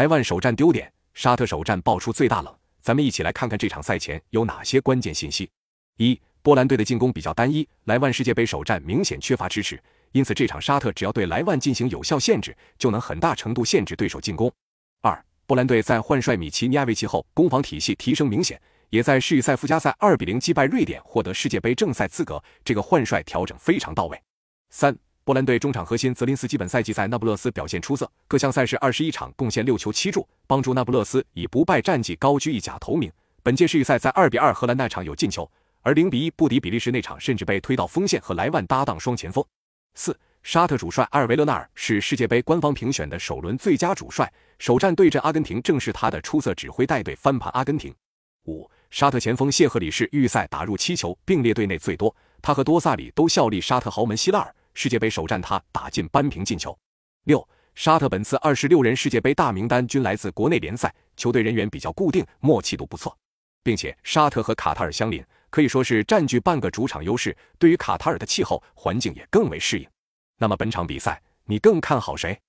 莱万首战丢点，沙特首战爆出最大冷。咱们一起来看看这场赛前有哪些关键信息。一、波兰队的进攻比较单一，莱万世界杯首战明显缺乏支持，因此这场沙特只要对莱万进行有效限制，就能很大程度限制对手进攻。二、波兰队在换帅米奇尼亚维奇后，攻防体系提升明显，也在世预赛附加赛二比零击败瑞典，获得世界杯正赛资格。这个换帅调整非常到位。三。波兰队中场核心泽林斯基本赛季在那不勒斯表现出色，各项赛事二十一场贡献六球七助，帮助那不勒斯以不败战绩高居意甲头名。本届世预赛在二比二荷兰那场有进球，而零比一不敌比利时那场甚至被推到锋线和莱万搭档双前锋。四沙特主帅阿尔维勒纳尔是世界杯官方评选的首轮最佳主帅，首战对阵阿根廷正是他的出色指挥带队翻盘阿根廷。五沙特前锋谢赫里是预赛打入七球，并列队内最多，他和多萨里都效力沙特豪门希拉尔。世界杯首战，他打进扳平进球。六，沙特本次二十六人世界杯大名单均来自国内联赛，球队人员比较固定，默契度不错，并且沙特和卡塔尔相邻，可以说是占据半个主场优势，对于卡塔尔的气候环境也更为适应。那么本场比赛，你更看好谁？